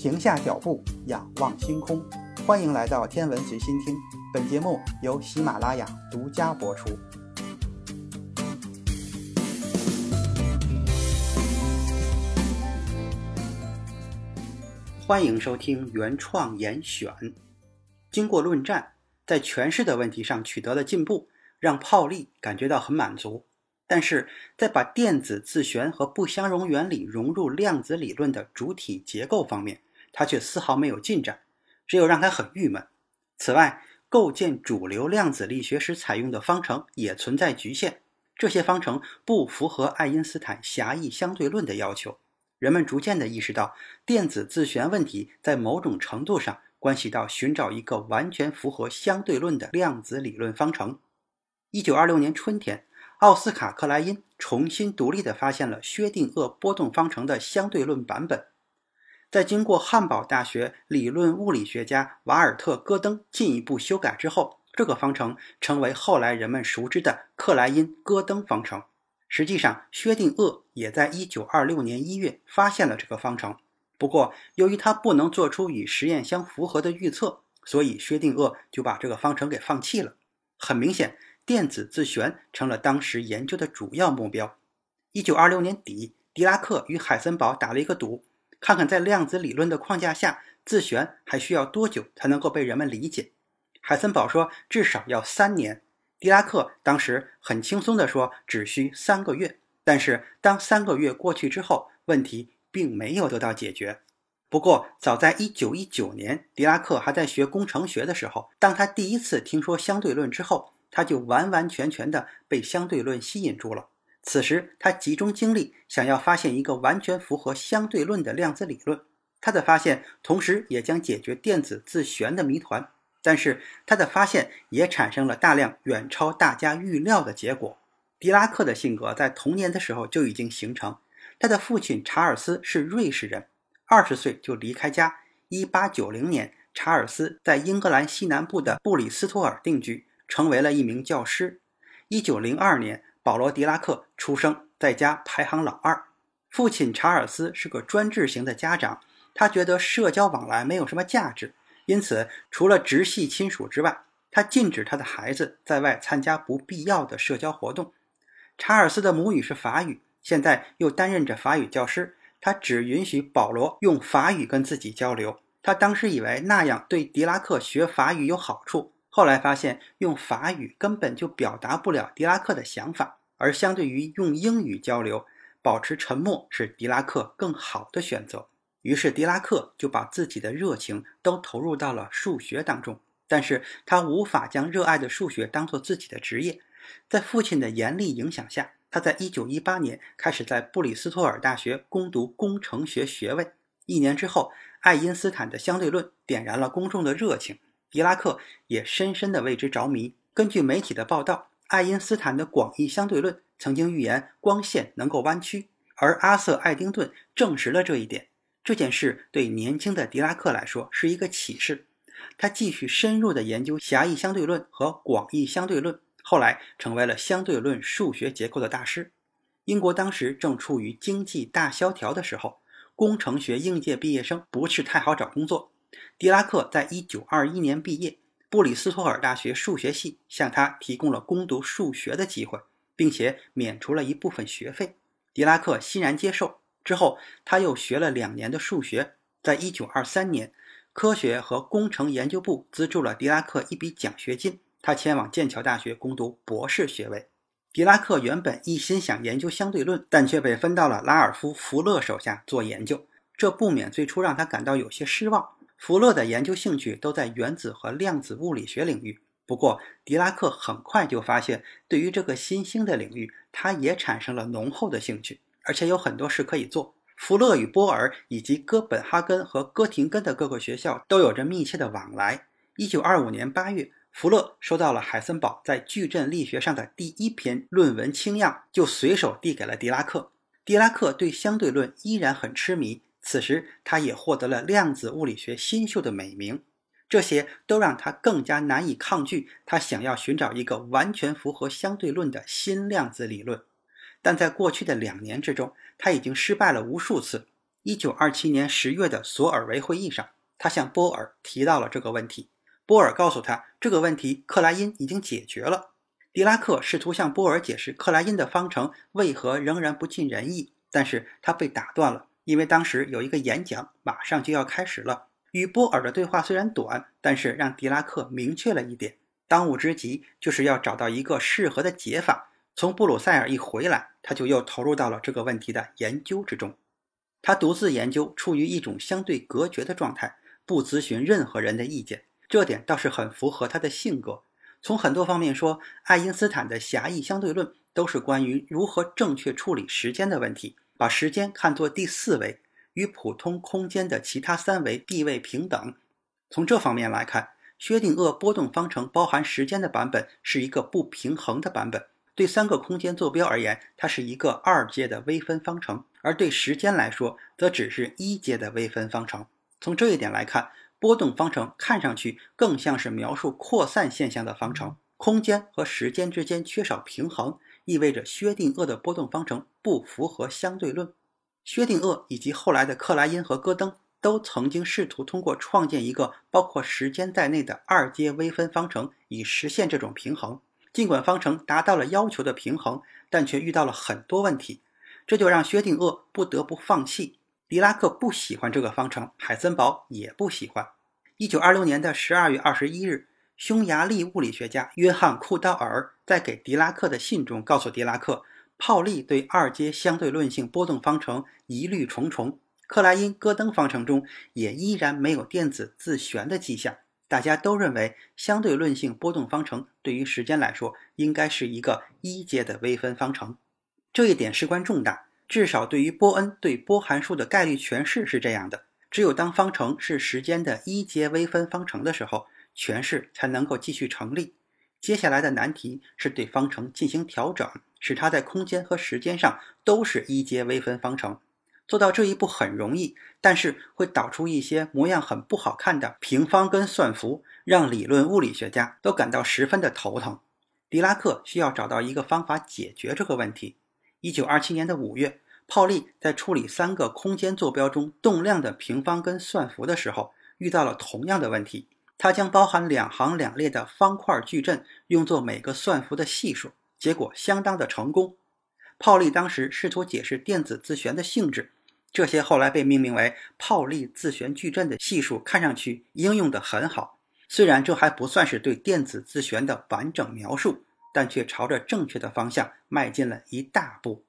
停下脚步，仰望星空。欢迎来到天文随心听，本节目由喜马拉雅独家播出。欢迎收听原创严选。经过论战，在诠释的问题上取得了进步，让泡利感觉到很满足。但是在把电子自旋和不相容原理融入量子理论的主体结构方面，他却丝毫没有进展，只有让他很郁闷。此外，构建主流量子力学时采用的方程也存在局限，这些方程不符合爱因斯坦狭义相对论的要求。人们逐渐地意识到，电子自旋问题在某种程度上关系到寻找一个完全符合相对论的量子理论方程。一九二六年春天。奥斯卡·克莱因重新独立地发现了薛定谔波动方程的相对论版本。在经过汉堡大学理论物理学家瓦尔特·戈登进一步修改之后，这个方程成为后来人们熟知的克莱因·戈登方程。实际上，薛定谔也在1926年1月发现了这个方程。不过，由于他不能做出与实验相符合的预测，所以薛定谔就把这个方程给放弃了。很明显。电子自旋成了当时研究的主要目标。一九二六年底，狄拉克与海森堡打了一个赌，看看在量子理论的框架下，自旋还需要多久才能够被人们理解。海森堡说至少要三年，狄拉克当时很轻松地说只需三个月。但是当三个月过去之后，问题并没有得到解决。不过，早在一九一九年，狄拉克还在学工程学的时候，当他第一次听说相对论之后。他就完完全全的被相对论吸引住了。此时，他集中精力想要发现一个完全符合相对论的量子理论。他的发现同时也将解决电子自旋的谜团。但是，他的发现也产生了大量远超大家预料的结果。狄拉克的性格在童年的时候就已经形成。他的父亲查尔斯是瑞士人，二十岁就离开家。一八九零年，查尔斯在英格兰西南部的布里斯托尔定居。成为了一名教师。一九零二年，保罗·狄拉克出生在家排行老二。父亲查尔斯是个专制型的家长，他觉得社交往来没有什么价值，因此除了直系亲属之外，他禁止他的孩子在外参加不必要的社交活动。查尔斯的母语是法语，现在又担任着法语教师，他只允许保罗用法语跟自己交流。他当时以为那样对狄拉克学法语有好处。后来发现，用法语根本就表达不了狄拉克的想法，而相对于用英语交流，保持沉默是狄拉克更好的选择。于是，狄拉克就把自己的热情都投入到了数学当中。但是他无法将热爱的数学当做自己的职业。在父亲的严厉影响下，他在1918年开始在布里斯托尔大学攻读工程学学位。一年之后，爱因斯坦的相对论点燃了公众的热情。狄拉克也深深地为之着迷。根据媒体的报道，爱因斯坦的广义相对论曾经预言光线能够弯曲，而阿瑟·爱丁顿证实了这一点。这件事对年轻的狄拉克来说是一个启示。他继续深入地研究狭义相对论和广义相对论，后来成为了相对论数学结构的大师。英国当时正处于经济大萧条的时候，工程学应届毕业生不是太好找工作。狄拉克在一九二一年毕业，布里斯托尔大学数学系向他提供了攻读数学的机会，并且免除了一部分学费。狄拉克欣然接受。之后，他又学了两年的数学。在一九二三年，科学和工程研究部资助了狄拉克一笔奖学金，他前往剑桥大学攻读博士学位。狄拉克原本一心想研究相对论，但却被分到了拉尔夫·福勒手下做研究，这不免最初让他感到有些失望。福勒的研究兴趣都在原子和量子物理学领域。不过，狄拉克很快就发现，对于这个新兴的领域，他也产生了浓厚的兴趣，而且有很多事可以做。福勒与波尔以及哥本哈根和哥廷根的各个学校都有着密切的往来。一九二五年八月，福勒收到了海森堡在矩阵力学上的第一篇论文清样，就随手递给了狄拉克。狄拉克对相对论依然很痴迷。此时，他也获得了量子物理学新秀的美名，这些都让他更加难以抗拒他想要寻找一个完全符合相对论的新量子理论。但在过去的两年之中，他已经失败了无数次。一九二七年十月的索尔维会议上，他向波尔提到了这个问题。波尔告诉他，这个问题克莱因已经解决了。狄拉克试图向波尔解释克莱因的方程为何仍然不尽人意，但是他被打断了，因为当时有一个演讲马上就要开始了。与波尔的对话虽然短，但是让狄拉克明确了一点：当务之急就是要找到一个适合的解法。从布鲁塞尔一回来，他就又投入到了这个问题的研究之中。他独自研究，处于一种相对隔绝的状态，不咨询任何人的意见。这点倒是很符合他的性格。从很多方面说，爱因斯坦的狭义相对论都是关于如何正确处理时间的问题，把时间看作第四维，与普通空间的其他三维地位平等。从这方面来看，薛定谔波动方程包含时间的版本是一个不平衡的版本。对三个空间坐标而言，它是一个二阶的微分方程；而对时间来说，则只是一阶的微分方程。从这一点来看，波动方程看上去更像是描述扩散现象的方程。空间和时间之间缺少平衡，意味着薛定谔的波动方程不符合相对论。薛定谔以及后来的克莱因和戈登都曾经试图通过创建一个包括时间在内的二阶微分方程，以实现这种平衡。尽管方程达到了要求的平衡，但却遇到了很多问题，这就让薛定谔不得不放弃。狄拉克不喜欢这个方程，海森堡也不喜欢。一九二六年的十二月二十一日，匈牙利物理学家约翰库道尔在给狄拉克的信中告诉狄拉克，泡利对二阶相对论性波动方程疑虑重重，克莱因戈登方程中也依然没有电子自旋的迹象。大家都认为，相对论性波动方程对于时间来说应该是一个一阶的微分方程。这一点事关重大，至少对于波恩对波函数的概率诠释是这样的。只有当方程是时间的一阶微分方程的时候，诠释才能够继续成立。接下来的难题是对方程进行调整，使它在空间和时间上都是一阶微分方程。做到这一步很容易，但是会导出一些模样很不好看的平方根算符，让理论物理学家都感到十分的头疼。狄拉克需要找到一个方法解决这个问题。一九二七年的五月，泡利在处理三个空间坐标中动量的平方根算符的时候，遇到了同样的问题。他将包含两行两列的方块矩阵用作每个算符的系数，结果相当的成功。泡利当时试图解释电子自旋的性质。这些后来被命名为泡利自旋矩阵的系数，看上去应用得很好。虽然这还不算是对电子自旋的完整描述，但却朝着正确的方向迈进了一大步。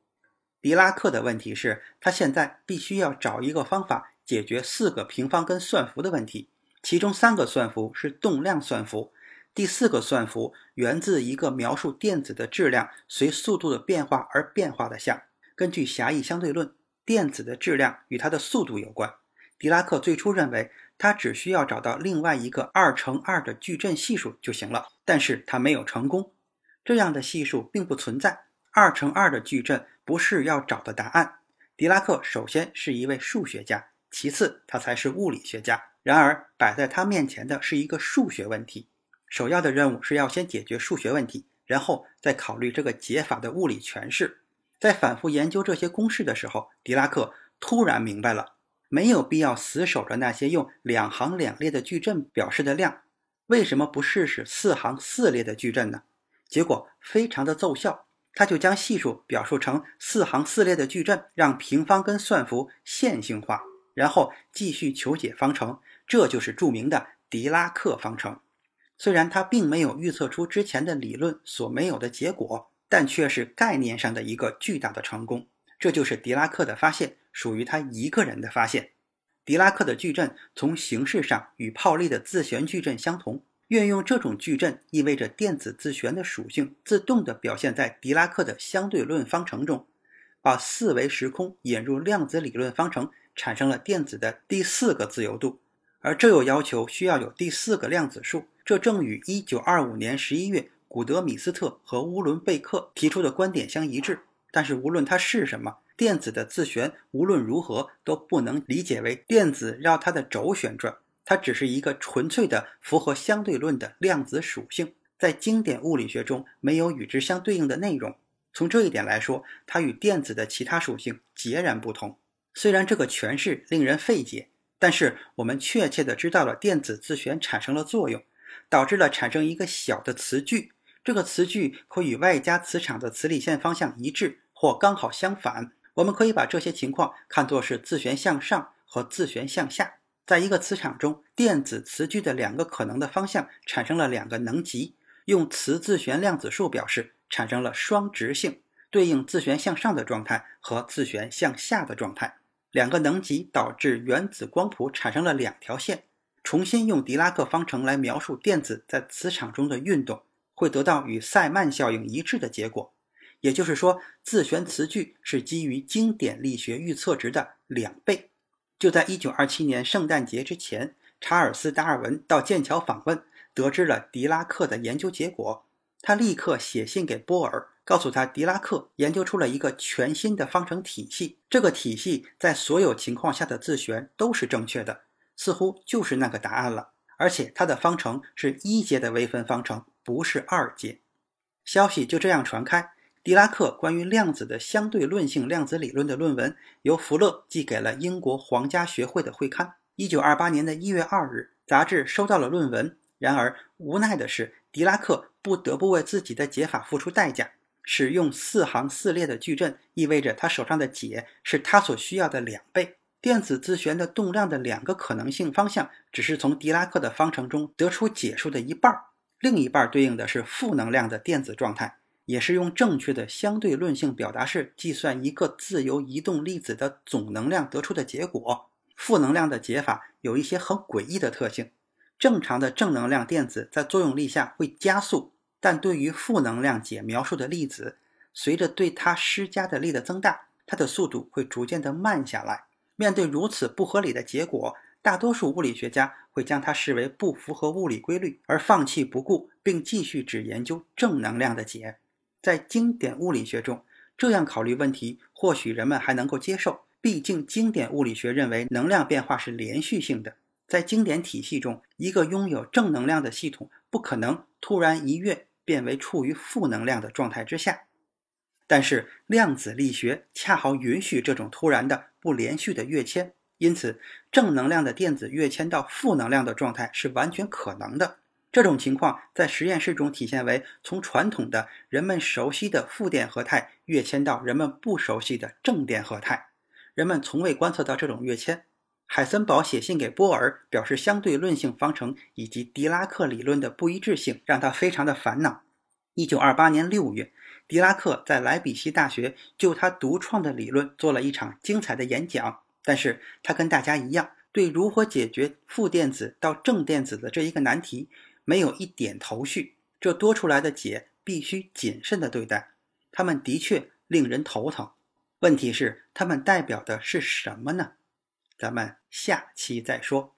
狄拉克的问题是，他现在必须要找一个方法解决四个平方根算符的问题，其中三个算符是动量算符，第四个算符源自一个描述电子的质量随速度的变化而变化的项。根据狭义相对论。电子的质量与它的速度有关。狄拉克最初认为，他只需要找到另外一个二乘二的矩阵系数就行了，但是他没有成功。这样的系数并不存在，二乘二的矩阵不是要找的答案。狄拉克首先是一位数学家，其次他才是物理学家。然而摆在他面前的是一个数学问题，首要的任务是要先解决数学问题，然后再考虑这个解法的物理诠释。在反复研究这些公式的时候，狄拉克突然明白了，没有必要死守着那些用两行两列的矩阵表示的量，为什么不试试四行四列的矩阵呢？结果非常的奏效，他就将系数表述成四行四列的矩阵，让平方根算符线性化，然后继续求解方程，这就是著名的狄拉克方程。虽然他并没有预测出之前的理论所没有的结果。但却是概念上的一个巨大的成功，这就是狄拉克的发现，属于他一个人的发现。狄拉克的矩阵从形式上与泡利的自旋矩阵相同，运用这种矩阵意味着电子自旋的属性自动地表现在狄拉克的相对论方程中，把四维时空引入量子理论方程，产生了电子的第四个自由度，而这又要求需要有第四个量子数，这正与1925年11月。古德米斯特和乌伦贝克提出的观点相一致，但是无论它是什么，电子的自旋无论如何都不能理解为电子绕它的轴旋转，它只是一个纯粹的符合相对论的量子属性，在经典物理学中没有与之相对应的内容。从这一点来说，它与电子的其他属性截然不同。虽然这个诠释令人费解，但是我们确切的知道了电子自旋产生了作用，导致了产生一个小的磁矩。这个磁矩可与外加磁场的磁力线方向一致，或刚好相反。我们可以把这些情况看作是自旋向上和自旋向下。在一个磁场中，电子磁矩的两个可能的方向产生了两个能级，用磁自旋量子数表示，产生了双直性，对应自旋向上的状态和自旋向下的状态。两个能级导致原子光谱产生了两条线。重新用狄拉克方程来描述电子在磁场中的运动，会得到与塞曼效应一致的结果。也就是说，自旋磁矩是基于经典力学预测值的两倍。就在1927年圣诞节之前，查尔斯·达尔文到剑桥访问，得知了狄拉克的研究结果。他立刻写信给波尔，告诉他狄拉克研究出了一个全新的方程体系。这个体系在所有情况下的自旋都是正确的，似乎就是那个答案了。而且他的方程是一阶的微分方程，不是二阶。消息就这样传开。狄拉克关于量子的相对论性量子理论的论文由福勒寄给了英国皇家学会的会刊。一九二八年的一月二日，杂志收到了论文。然而，无奈的是，狄拉克不得不为自己的解法付出代价。使用四行四列的矩阵，意味着他手上的解是他所需要的两倍。电子自旋的动量的两个可能性方向，只是从狄拉克的方程中得出解数的一半，另一半对应的是负能量的电子状态。也是用正确的相对论性表达式计算一个自由移动粒子的总能量得出的结果。负能量的解法有一些很诡异的特性。正常的正能量电子在作用力下会加速，但对于负能量解描述的粒子，随着对它施加的力的增大，它的速度会逐渐的慢下来。面对如此不合理的结果，大多数物理学家会将它视为不符合物理规律，而放弃不顾，并继续只研究正能量的解。在经典物理学中，这样考虑问题，或许人们还能够接受。毕竟，经典物理学认为能量变化是连续性的。在经典体系中，一个拥有正能量的系统不可能突然一跃变为处于负能量的状态之下。但是，量子力学恰好允许这种突然的不连续的跃迁，因此，正能量的电子跃迁到负能量的状态是完全可能的。这种情况在实验室中体现为从传统的人们熟悉的负电荷态跃迁到人们不熟悉的正电荷态。人们从未观测到这种跃迁。海森堡写信给波尔，表示相对论性方程以及狄拉克理论的不一致性让他非常的烦恼。一九二八年六月，狄拉克在莱比锡大学就他独创的理论做了一场精彩的演讲，但是他跟大家一样，对如何解决负电子到正电子的这一个难题。没有一点头绪，这多出来的解必须谨慎的对待，他们的确令人头疼。问题是，他们代表的是什么呢？咱们下期再说。